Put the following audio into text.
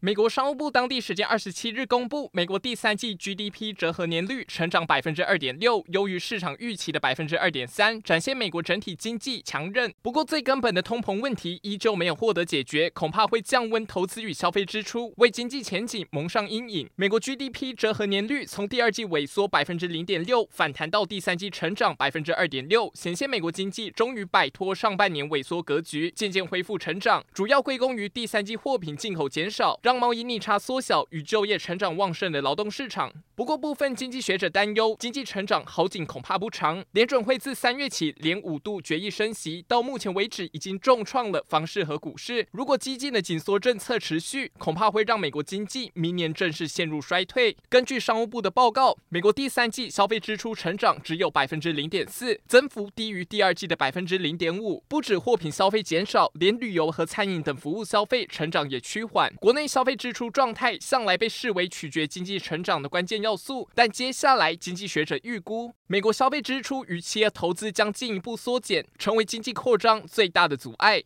美国商务部当地时间二十七日公布，美国第三季 GDP 折合年率成长百分之二点六，优于市场预期的百分之二点三，展现美国整体经济强韧。不过，最根本的通膨问题依旧没有获得解决，恐怕会降温投资与消费支出，为经济前景蒙上阴影。美国 GDP 折合年率从第二季萎缩百分之零点六反弹到第三季成长百分之二点六，显现美国经济终于摆脱上半年萎缩格局，渐渐恢复成长。主要归功于第三季货品进口减少，让贸易逆差缩小与就业成长旺盛的劳动市场。不过，部分经济学者担忧，经济成长好景恐怕不长。联准会自三月起连五度决议升息，到目前为止已经重创了房市和股市。如果激进的紧缩政策持续，恐怕会让美国经济明年正式陷入衰退。根据商务部的报告，美国第三季消费支出成长只有百分之零点四，增幅低于第二季的百分之零点五。不止货品消费减少，连旅游和餐饮等服务消费成长也趋缓。国内消费支出状态向来被视为取决经济成长的关键要素，但接下来经济学者预估，美国消费支出与企业投资将进一步缩减，成为经济扩张最大的阻碍。